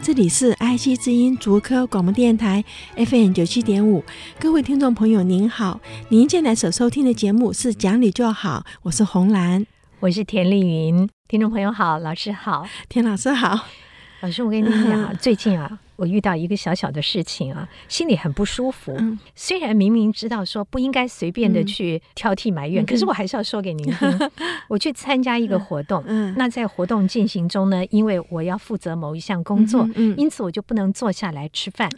这里是爱惜之音竹科广播电台 FM 九七点五，各位听众朋友您好，您现在所收听的节目是《讲理就好》，我是红兰，我是田丽云，听众朋友好，老师好，田老师好，老师我跟你讲，最近啊。我遇到一个小小的事情啊，心里很不舒服。嗯、虽然明明知道说不应该随便的去挑剔埋怨，嗯、可是我还是要说给您听。嗯、我去参加一个活动，嗯，那在活动进行中呢，因为我要负责某一项工作，因此我就不能坐下来吃饭。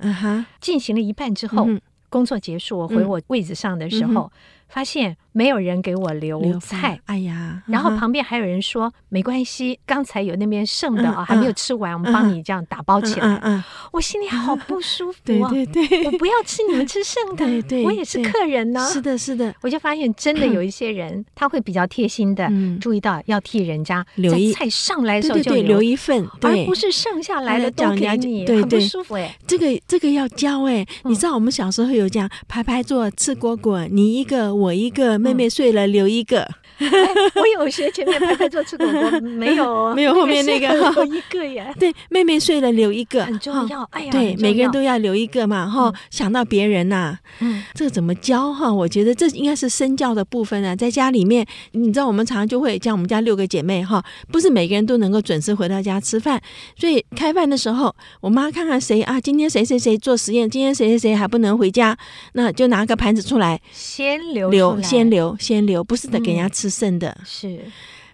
进行了一半之后，嗯、工作结束，我回我位置上的时候。嗯嗯发现没有人给我留菜，哎呀，然后旁边还有人说没关系，刚才有那边剩的啊，还没有吃完，我们帮你这样打包起来。我心里好不舒服啊！对对对，我不要吃你们吃剩的，对对，我也是客人呢。是的，是的，我就发现真的有一些人他会比较贴心的注意到要替人家留一菜上来的时候就留一份，而不是剩下来的都给你，很不舒服哎。这个这个要教哎，你知道我们小时候有讲排排坐吃果果，你一个。我一个妹妹睡了，留一个。哎、我有学前面排排坐吃果果，没有 没有后面那个留一个呀。对，妹妹睡了留一个很重要。哎呀，对，每个人都要留一个嘛，哈，想到别人呐。嗯，这个怎么教哈？我觉得这应该是身教的部分啊。在家里面，你知道我们常常就会像我们家六个姐妹哈，不是每个人都能够准时回到家吃饭，所以开饭的时候，我妈看看谁啊，今天谁谁谁做实验，今天谁谁谁还不能回家，那就拿个盘子出来，先留留，先留，先留，不是得给人家吃。剩的。是，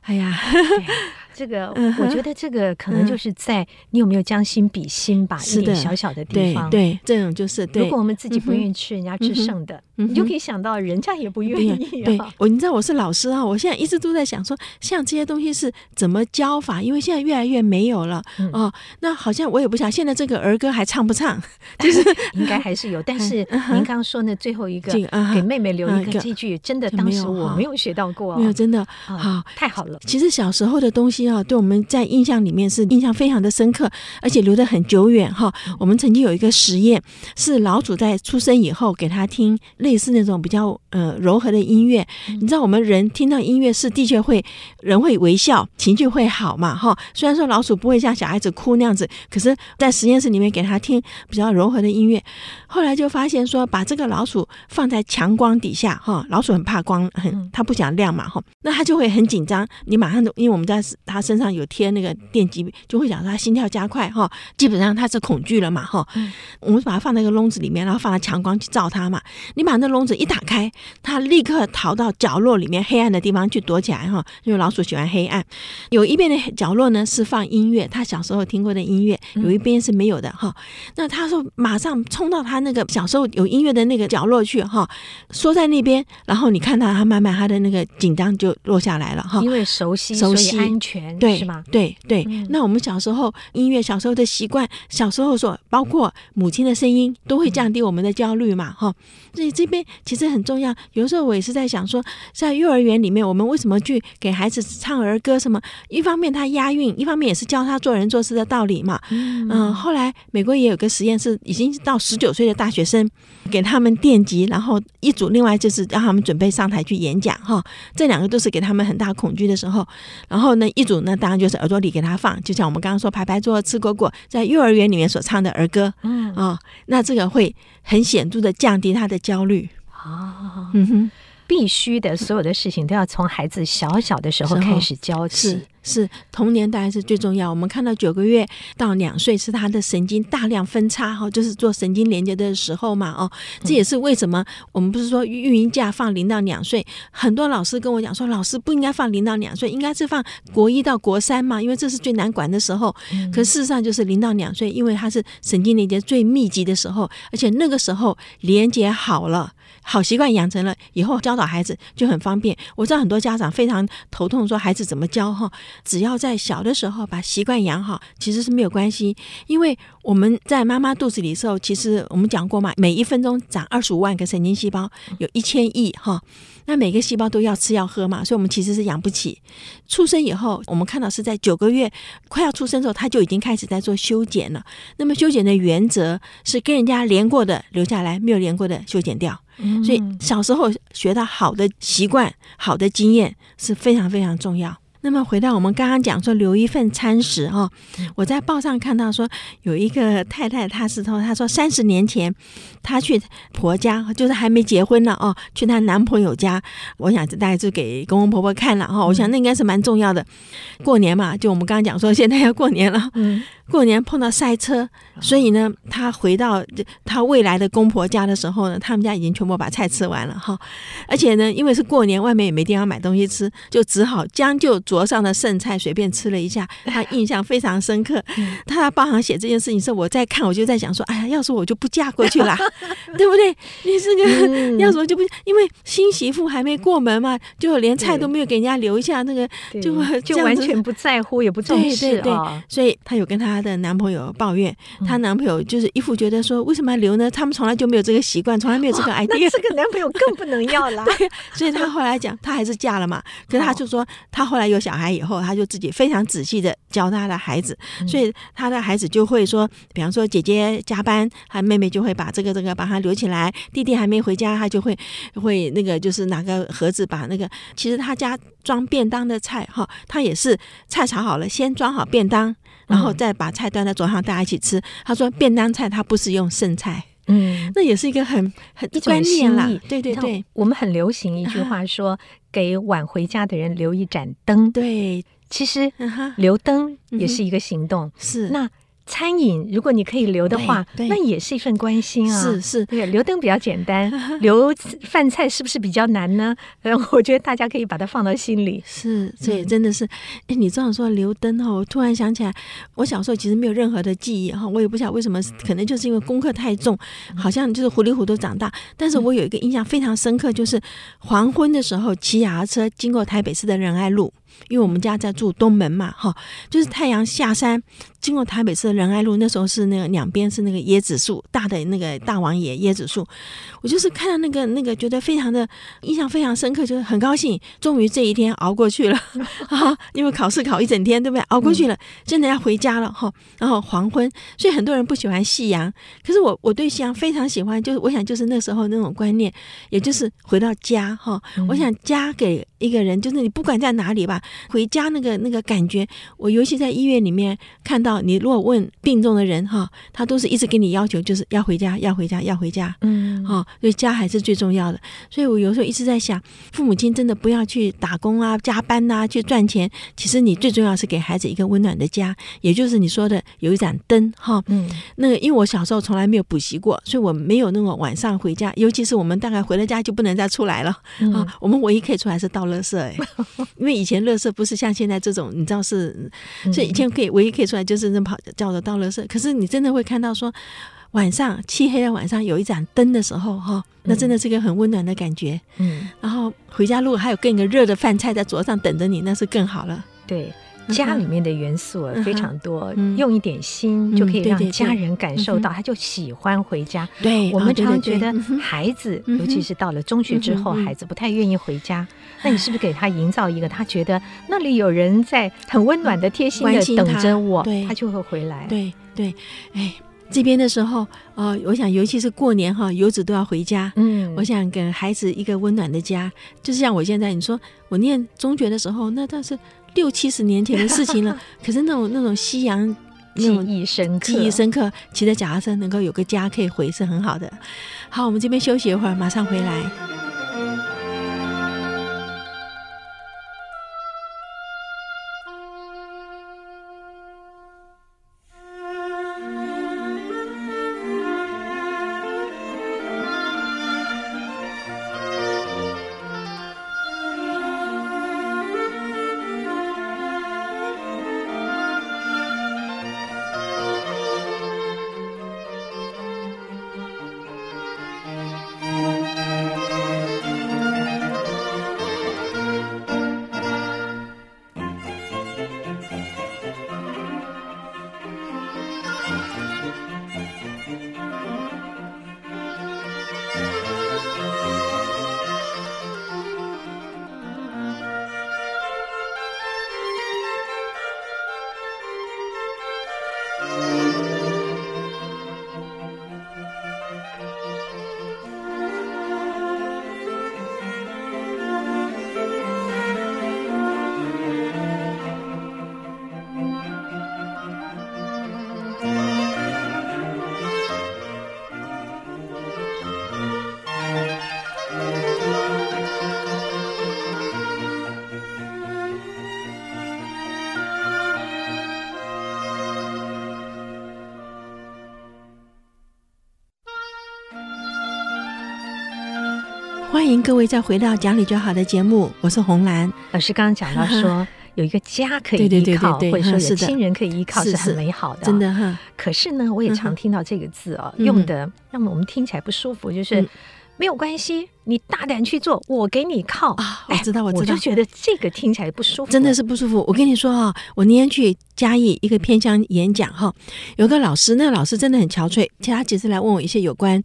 哎呀。这个我觉得这个可能就是在你有没有将心比心吧，一点小小的地方。对，这种就是。如果我们自己不愿意吃人家吃剩的，你就可以想到人家也不愿意。对，我你知道我是老师啊，我现在一直都在想说，像这些东西是怎么教法？因为现在越来越没有了哦。那好像我也不想，现在这个儿歌还唱不唱？就是应该还是有。但是您刚刚说那最后一个给妹妹留一个这句，真的当时我没有学到过，没有真的好太好了。其实小时候的东西。啊，对我们在印象里面是印象非常的深刻，而且留得很久远哈。我们曾经有一个实验，是老鼠在出生以后给他听类似那种比较呃柔和的音乐。你知道我们人听到音乐是的确会人会微笑，情绪会好嘛哈。虽然说老鼠不会像小孩子哭那样子，可是，在实验室里面给他听比较柔和的音乐，后来就发现说，把这个老鼠放在强光底下哈，老鼠很怕光，很它不想亮嘛哈，那它就会很紧张。你马上就因为我们在。他身上有贴那个电极，就会讲说他心跳加快哈，基本上他是恐惧了嘛哈。嗯、我们把它放在一个笼子里面，然后放在强光去照它嘛。你把那笼子一打开，它立刻逃到角落里面黑暗的地方去躲起来哈。因为老鼠喜欢黑暗。有一边的角落呢是放音乐，他小时候听过的音乐；有一边是没有的哈。那他说马上冲到他那个小时候有音乐的那个角落去哈，缩在那边，然后你看到他慢慢他的那个紧张就落下来了哈。因为熟悉，熟悉安全。对，是吗？对对。嗯、那我们小时候音乐，小时候的习惯，小时候所，包括母亲的声音，都会降低我们的焦虑嘛，哈、嗯。所以这边其实很重要。有时候我也是在想说，在幼儿园里面，我们为什么去给孩子唱儿歌？什么？一方面他押韵，一方面也是教他做人做事的道理嘛。嗯，嗯。后来美国也有个实验，是已经到十九岁的大学生，给他们电击，然后一组，另外就是让他们准备上台去演讲，哈。这两个都是给他们很大恐惧的时候，然后呢，一组。那当然就是耳朵里给他放，就像我们刚刚说排排坐吃果果，在幼儿园里面所唱的儿歌，嗯。啊、哦，那这个会很显著的降低他的焦虑。啊，嗯哼，必须的，所有的事情都要从孩子小小的时候开始教起。是童年当然是最重要。我们看到九个月到两岁是他的神经大量分叉哈，就是做神经连接的时候嘛哦，这也是为什么我们不是说育婴假放零到两岁，很多老师跟我讲说，老师不应该放零到两岁，应该是放国一到国三嘛，因为这是最难管的时候。可事实上就是零到两岁，因为他是神经连接最密集的时候，而且那个时候连接好了，好习惯养成了，以后教导孩子就很方便。我知道很多家长非常头痛，说孩子怎么教哈。只要在小的时候把习惯养好，其实是没有关系。因为我们在妈妈肚子里的时候，其实我们讲过嘛，每一分钟长二十五万个神经细胞，有一千亿哈。那每个细胞都要吃要喝嘛，所以我们其实是养不起。出生以后，我们看到是在九个月快要出生的时候，他就已经开始在做修剪了。那么修剪的原则是跟人家连过的留下来，没有连过的修剪掉。所以小时候学到好的习惯、好的经验是非常非常重要。那么回到我们刚刚讲说留一份餐食哈，我在报上看到说有一个太太，她是说她说三十年前她去婆家，就是还没结婚呢哦，去她男朋友家，我想这大概是给公公婆婆看了哈，我想那应该是蛮重要的。过年嘛，就我们刚刚讲说现在要过年了，嗯。过年碰到塞车，所以呢，她回到她未来的公婆家的时候呢，他们家已经全部把菜吃完了哈。而且呢，因为是过年，外面也没地方买东西吃，就只好将就桌上的剩菜随便吃了一下。他印象非常深刻。他报上写这件事情时候，我在看，我就在想说，哎呀，要是我就不嫁过去了，对不对？你这个要是我就不，因为新媳妇还没过门嘛，就连菜都没有给人家留一下，那个就 就完全不在乎，也不重视对对对，所以她有跟他。她的男朋友抱怨，她男朋友就是一副觉得说，为什么要留呢？他们从来就没有这个习惯，从来没有这个 idea。这个男朋友更不能要了。对，所以她后来讲，她还是嫁了嘛。可是她就说，她后来有小孩以后，他就自己非常仔细的教他的孩子，所以他的孩子就会说，比方说姐姐加班，他妹妹就会把这个这个把他留起来，弟弟还没回家，他就会会那个就是拿个盒子把那个，其实他家装便当的菜哈，他也是菜炒好了，先装好便当。然后再把菜端在桌上，大家一起吃。他说便当菜他不是用剩菜，嗯，那也是一个很很观念啦。对对对，我们很流行一句话说：“给晚回家的人留一盏灯。”对，其实留灯也是一个行动。是那。餐饮，如果你可以留的话，那也是一份关心啊。是是，对，留灯比较简单，留饭菜是不是比较难呢？我觉得大家可以把它放到心里。是，这也真的是。哎，你这样说留灯哈，我突然想起来，我小时候其实没有任何的记忆哈，我也不晓得为什么，可能就是因为功课太重，好像就是糊里糊涂长大。但是我有一个印象非常深刻，就是黄昏的时候骑脚踏车经过台北市的仁爱路。因为我们家在住东门嘛，哈，就是太阳下山，经过台北市的仁爱路，那时候是那个两边是那个椰子树，大的那个大王爷椰子树，我就是看到那个那个，觉得非常的印象非常深刻，就是很高兴，终于这一天熬过去了，啊，因为考试考一整天，对不对？熬过去了，真的要回家了，哈。然后黄昏，所以很多人不喜欢夕阳，可是我我对夕阳非常喜欢，就是我想就是那时候那种观念，也就是回到家，哈，我想家给一个人，就是你不管在哪里吧。回家那个那个感觉，我尤其在医院里面看到，你如果问病重的人哈，他都是一直给你要求，就是要回家，要回家，要回家，嗯，哈，所以家还是最重要的。所以我有时候一直在想，父母亲真的不要去打工啊、加班呐，去赚钱。其实你最重要是给孩子一个温暖的家，也就是你说的有一盏灯哈。嗯，那个因为我小时候从来没有补习过，所以我没有那种晚上回家，尤其是我们大概回了家就不能再出来了啊。我们唯一可以出来是倒垃圾，哎，因为以前垃不是像现在这种，你知道是，所以以前可以唯一可以出来就是那跑叫做倒垃圾。可是你真的会看到说，晚上漆黑的晚上有一盏灯的时候，哈，那真的是一个很温暖的感觉。嗯，然后回家如果还有更一个热的饭菜在桌上等着你，那是更好了。对。家里面的元素非常多，用一点心就可以让家人感受到，他就喜欢回家。对，我们常觉得孩子，尤其是到了中学之后，孩子不太愿意回家。那你是不是给他营造一个，他觉得那里有人在很温暖的、贴心的等着我，他就会回来。对对，哎，这边的时候，呃，我想尤其是过年哈，游子都要回家。嗯，我想给孩子一个温暖的家，就是像我现在你说，我念中学的时候，那倒是。六七十年前的事情了，可是那种那种夕阳，记忆深刻，记忆深刻。骑着脚踏车能够有个家可以回，是很好的。好，我们这边休息一会儿，马上回来。欢迎各位再回到讲理就好的节目，我是红兰老师。刚刚讲到说有一个家可以依靠，或者说有亲人可以依靠，是很美好的，真的哈。可是呢，我也常听到这个字哦，用的让我们听起来不舒服，就是。没有关系，你大胆去做，我给你靠啊！我知道，我知道，我就觉得这个听起来不舒服，真的是不舒服。我跟你说啊，我那天去嘉义一个偏乡演讲哈，有个老师，那个老师真的很憔悴，其他几次来问我一些有关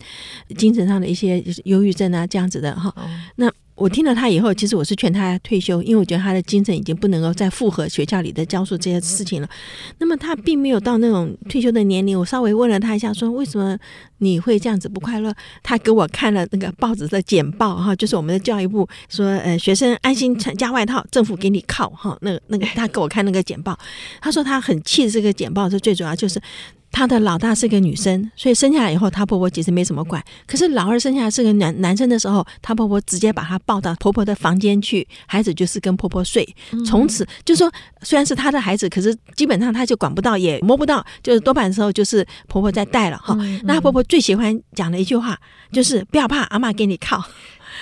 精神上的一些忧郁症啊这样子的哈，那。我听了他以后，其实我是劝他退休，因为我觉得他的精神已经不能够再负荷学校里的教授这些事情了。那么他并没有到那种退休的年龄。我稍微问了他一下，说为什么你会这样子不快乐？他给我看了那个报纸的简报哈，就是我们的教育部说，呃，学生安心穿加外套，政府给你靠哈。那个那个他给我看那个简报，他说他很气这个简报，是最主要就是。她的老大是个女生，所以生下来以后，她婆婆其实没什么管。可是老二生下来是个男男生的时候，她婆婆直接把她抱到婆婆的房间去，孩子就是跟婆婆睡。从此就说，虽然是她的孩子，可是基本上她就管不到，也摸不到，就是多半时候就是婆婆在带了哈。那她婆婆最喜欢讲的一句话就是：“不要怕，阿妈给你靠。”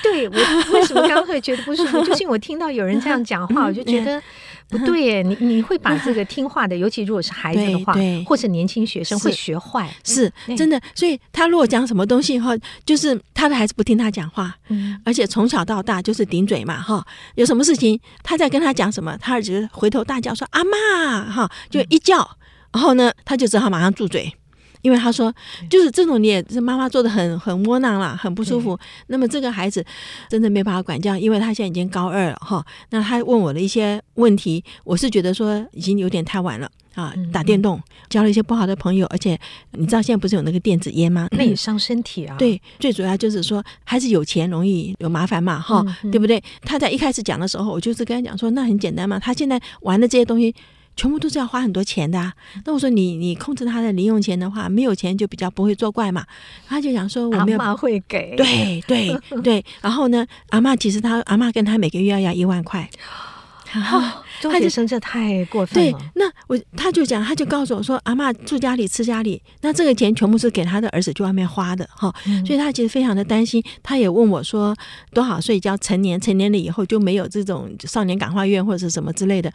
对，我为什么刚刚会觉得不舒服？就是因为我听到有人这样讲话，我就觉得。不对耶，你你会把这个听话的，尤其如果是孩子的话，或者年轻学生会学坏，是真的。所以他如果讲什么东西哈，就是他的孩子不听他讲话，而且从小到大就是顶嘴嘛哈。有什么事情他在跟他讲什么，他儿子回头大叫说阿妈哈，就一叫，然后呢他就只好马上住嘴。因为他说，就是这种你也是妈妈做的很很窝囊啦，很不舒服。那么这个孩子真的没办法管教，因为他现在已经高二了哈。那他问我的一些问题，我是觉得说已经有点太晚了啊。打电动交了一些不好的朋友，而且你知道现在不是有那个电子烟吗？那也伤身体啊。对，最主要就是说还是有钱容易有麻烦嘛哈，对不对？他在一开始讲的时候，我就是跟他讲说，那很简单嘛，他现在玩的这些东西。全部都是要花很多钱的，啊，那我说你你控制他的零用钱的话，没有钱就比较不会作怪嘛。他就想说我没有，阿妈会给，对对 对。然后呢，阿嬷其实他阿嬷跟他每个月要要一万块。哦，中学生这太过分了。对，那我他就讲，他就告诉我说，阿嬷住家里吃家里，那这个钱全部是给他的儿子去外面花的哈。所以他其实非常的担心。他也问我说，多少岁叫成年？成年了以后就没有这种少年感化院或者是什么之类的。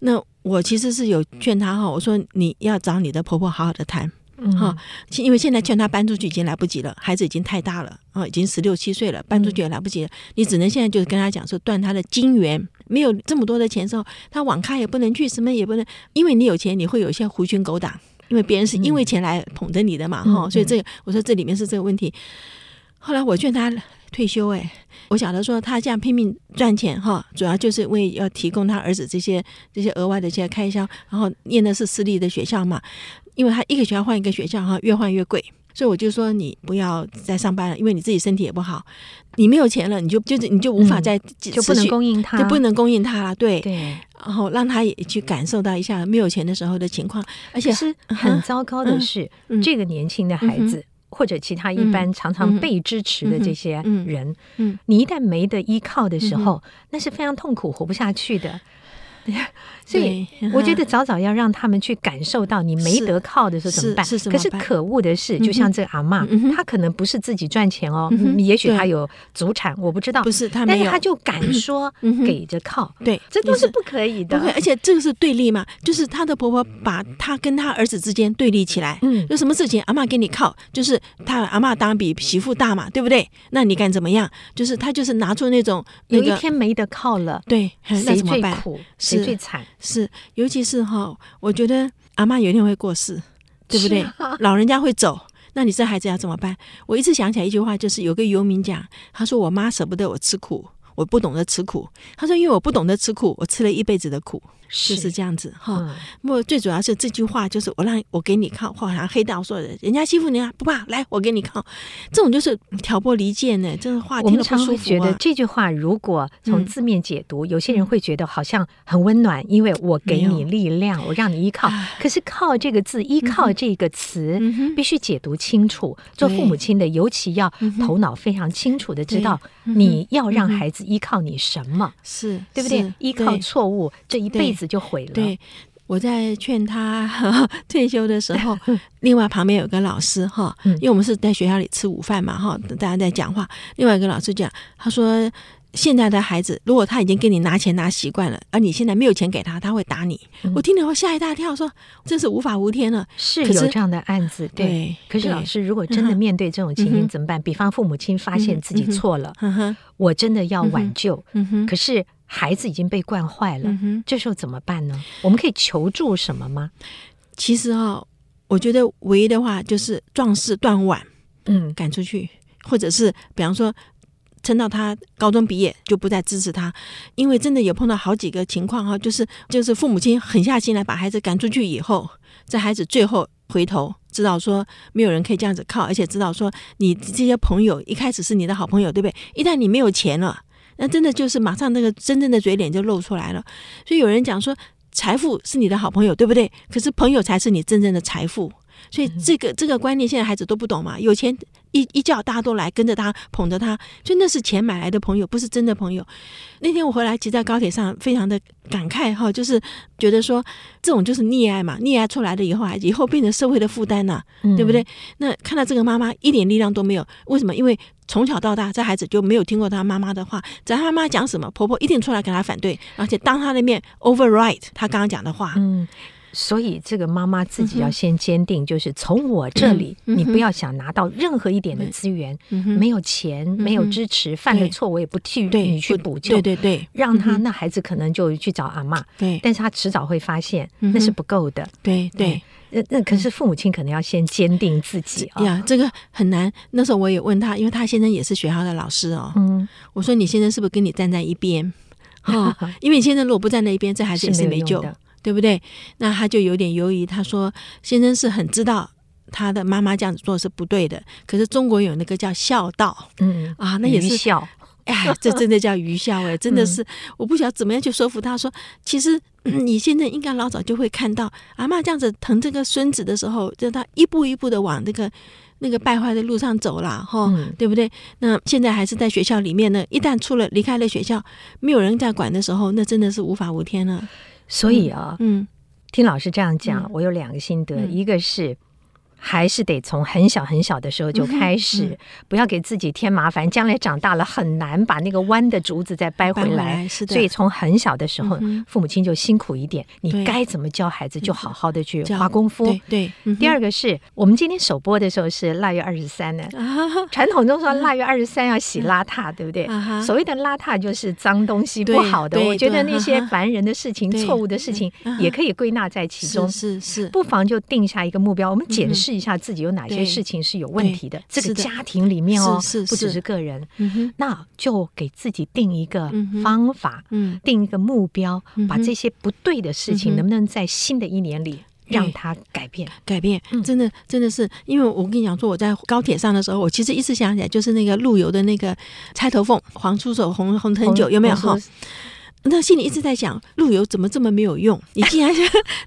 那我其实是有劝他哈，我说你要找你的婆婆好好的谈。哈，因为现在劝他搬出去已经来不及了，孩子已经太大了啊，已经十六七岁了，搬出去也来不及了。你只能现在就是跟他讲说，断他的金源，没有这么多的钱之后，他网咖也不能去，什么也不能，因为你有钱，你会有一些狐群狗党，因为别人是因为钱来捧着你的嘛，哈，所以这个我说这里面是这个问题。后来我劝他退休，哎，我晓得说他这样拼命赚钱哈，主要就是为要提供他儿子这些这些额外的这些开销，然后念的是私立的学校嘛。因为他一个学校换一个学校哈，越换越贵，所以我就说你不要再上班了，因为你自己身体也不好，你没有钱了，你就就是你就无法再、嗯、就不能供应他，就不能供应他了，对。对，然后让他也去感受到一下没有钱的时候的情况，而且是很糟糕的是，这个年轻的孩子、嗯、或者其他一般常常被支持的这些人，嗯，嗯嗯。你一旦没得依靠的时候，嗯、那是非常痛苦，活不下去的。所以我觉得早早要让他们去感受到你没得靠的时候怎么办？是是是可是可恶的是，就像这个阿妈，嗯、他可能不是自己赚钱哦，嗯、也许她有祖产，我不知道。不是他没有，但是他就敢说给着靠，对，这都是不可以的。而且这个是对立嘛，就是她的婆婆把她跟她儿子之间对立起来。嗯，有什么事情阿妈给你靠，就是她阿妈当然比媳妇大嘛，对不对？那你敢怎么样？就是她就是拿出那种、那个、有一天没得靠了，对，谁最苦？谁最惨？是，尤其是哈，我觉得阿妈有一天会过世，对不对？老人家会走，那你这孩子要怎么办？我一直想起来一句话，就是有个游民讲，他说：“我妈舍不得我吃苦，我不懂得吃苦。他说，因为我不懂得吃苦，我吃了一辈子的苦。是就是。这样子哈，嗯。不过最主要是这句话，就是我让我给你靠，好像黑道说的，人家欺负你啊，不怕，来我给你靠，这种就是挑拨离间呢，这个话听了不舒服啊。我们常会觉得这句话如果从字面解读，嗯、有些人会觉得好像很温暖，因为我给你力量，我让你依靠。可是“靠”这个字，依靠这个词，嗯、必须解读清楚。做父母亲的，尤其要头脑非常清楚的知道，你要让孩子依靠你什么，是对不对？依靠错误，这一辈子。就毁了。对，我在劝他 退休的时候，另外旁边有个老师哈，因为我们是在学校里吃午饭嘛哈，大家在讲话。另外一个老师讲，他说现在的孩子，如果他已经给你拿钱拿习惯了，而你现在没有钱给他，他会打你。嗯、我听了后吓一大跳，说真是无法无天了。是有这样的案子，对。对可是老师，如果真的面对这种情形怎么办？比方父母亲发现自己错了，我真的要挽救，嗯，可是。孩子已经被惯坏了，嗯，这时候怎么办呢？我们可以求助什么吗？其实啊、哦，我觉得唯一的话就是壮士断腕，嗯，赶出去，或者是比方说，撑到他高中毕业就不再支持他，因为真的有碰到好几个情况哈，就是就是父母亲狠下心来把孩子赶出去以后，这孩子最后回头知道说没有人可以这样子靠，而且知道说你这些朋友一开始是你的好朋友，对不对？一旦你没有钱了。那真的就是马上那个真正的嘴脸就露出来了，所以有人讲说，财富是你的好朋友，对不对？可是朋友才是你真正的财富。所以这个这个观念现在孩子都不懂嘛，有钱一一叫大家都来跟着他捧着他，就那是钱买来的朋友，不是真的朋友。那天我回来骑在高铁上，非常的感慨哈，就是觉得说这种就是溺爱嘛，溺爱出来了以后，啊以后变成社会的负担呐、啊，对不对？那看到这个妈妈一点力量都没有，为什么？因为从小到大这孩子就没有听过他妈妈的话，只要他妈妈讲什么，婆婆一定出来跟他反对，而且当他的面 override 他刚刚讲的话，嗯。所以，这个妈妈自己要先坚定，就是从我这里，你不要想拿到任何一点的资源，没有钱，没有支持，犯了错我也不替你去补救，对对对，让他那孩子可能就去找阿嬷，对，但是他迟早会发现那是不够的，对对，那那可是父母亲可能要先坚定自己啊，呀，这个很难。那时候我也问他，因为他先生也是学校的老师哦，嗯，我说你先生是不是跟你站在一边？哦，因为你先生如果不站在一边，这孩子也是没救。对不对？那他就有点犹豫。他说：“先生是很知道他的妈妈这样子做是不对的，可是中国有那个叫孝道，嗯啊，那也是孝。哎，这真的叫愚孝哎，真的是，我不晓得怎么样去说服他说，其实你现在应该老早就会看到阿妈这样子疼这个孙子的时候，就他一步一步的往那个那个败坏的路上走了哈，嗯、对不对？那现在还是在学校里面呢，一旦出了离开了学校，没有人在管的时候，那真的是无法无天了。”所以啊，嗯，听老师这样讲，嗯、我有两个心得，嗯、一个是。还是得从很小很小的时候就开始，不要给自己添麻烦，将来长大了很难把那个弯的竹子再掰回来。回来是的。所以从很小的时候，嗯、父母亲就辛苦一点，你该怎么教孩子，就好好的去花功夫。对对。嗯、第二个是我们今天首播的时候是腊月二十三呢，传统中说腊月二十三要洗邋遢，对不对？所谓的邋遢就是脏东西、不好的。我觉得那些烦人的事情、错误的事情也可以归纳在其中。是是。不妨就定下一个目标，我们检视一下自己有哪些。事情是有问题的，这个家庭里面哦，不只是个人，那就给自己定一个方法，嗯。定一个目标，把这些不对的事情，能不能在新的一年里让它改变？改变，真的，真的是，因为我跟你讲说，我在高铁上的时候，我其实一直想起来，就是那个陆游的那个钗头凤，黄出手，红红藤酒，有没有？哈？那心里一直在想，陆游怎么这么没有用？你既然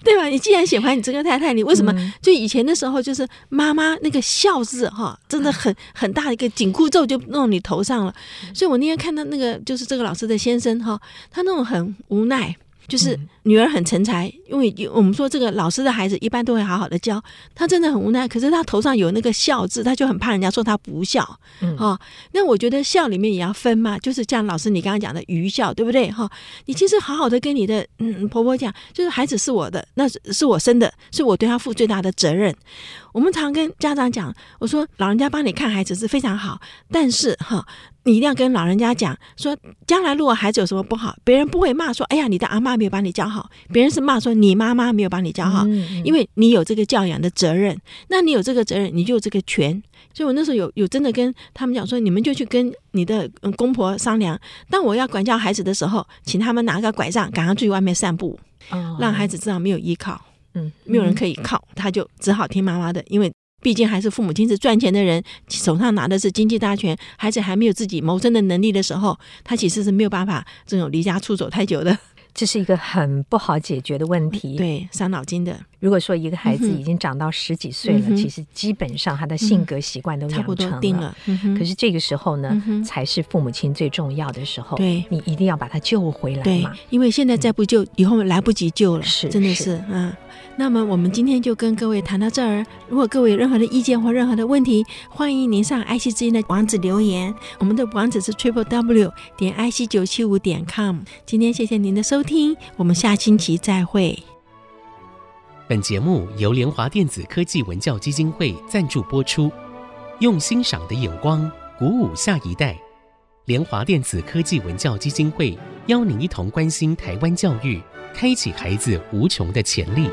对吧？你既然喜欢你这个太太，你为什么？就以前的时候，就是妈妈那个孝字哈，真的很很大的一个紧箍咒就弄你头上了。所以我那天看到那个就是这个老师的先生哈，他那种很无奈。就是女儿很成才，因为我们说这个老师的孩子一般都会好好的教，他真的很无奈。可是他头上有那个孝字，他就很怕人家说他不孝。嗯，哈，那我觉得孝里面也要分嘛，就是像老师你刚刚讲的愚孝，对不对？哈，你其实好好的跟你的嗯婆婆讲，就是孩子是我的，那是是我生的，是我对他负最大的责任。我们常跟家长讲，我说老人家帮你看孩子是非常好，但是哈，你一定要跟老人家讲说，将来如果孩子有什么不好，别人不会骂说，哎呀，你的阿妈没有把你教好。好，别人是骂说你妈妈没有把你教好，嗯、因为你有这个教养的责任。那你有这个责任，你就有这个权。所以我那时候有有真的跟他们讲说，你们就去跟你的公婆商量。当我要管教孩子的时候，请他们拿个拐杖，赶上去外面散步，哦、让孩子知道没有依靠，嗯，没有人可以靠，他就只好听妈妈的，因为。毕竟还是父母亲是赚钱的人，手上拿的是经济大权。孩子还没有自己谋生的能力的时候，他其实是没有办法这种离家出走太久的。这是一个很不好解决的问题，对，伤脑筋的。如果说一个孩子已经长到十几岁了，嗯、其实基本上他的性格习惯都养不多定了。可是这个时候呢，嗯、才是父母亲最重要的时候。对，你一定要把他救回来嘛。对，因为现在再不救，嗯、以后来不及救了。是，真的是，是嗯。那么我们今天就跟各位谈到这儿。如果各位有任何的意见或任何的问题，欢迎您上爱惜之音的网址留言。我们的网址是 triple w 点 i c 九七五点 com。今天谢谢您的收听，我们下星期再会。本节目由联华电子科技文教基金会赞助播出，用欣赏的眼光鼓舞下一代。联华电子科技文教基金会邀您一同关心台湾教育，开启孩子无穷的潜力。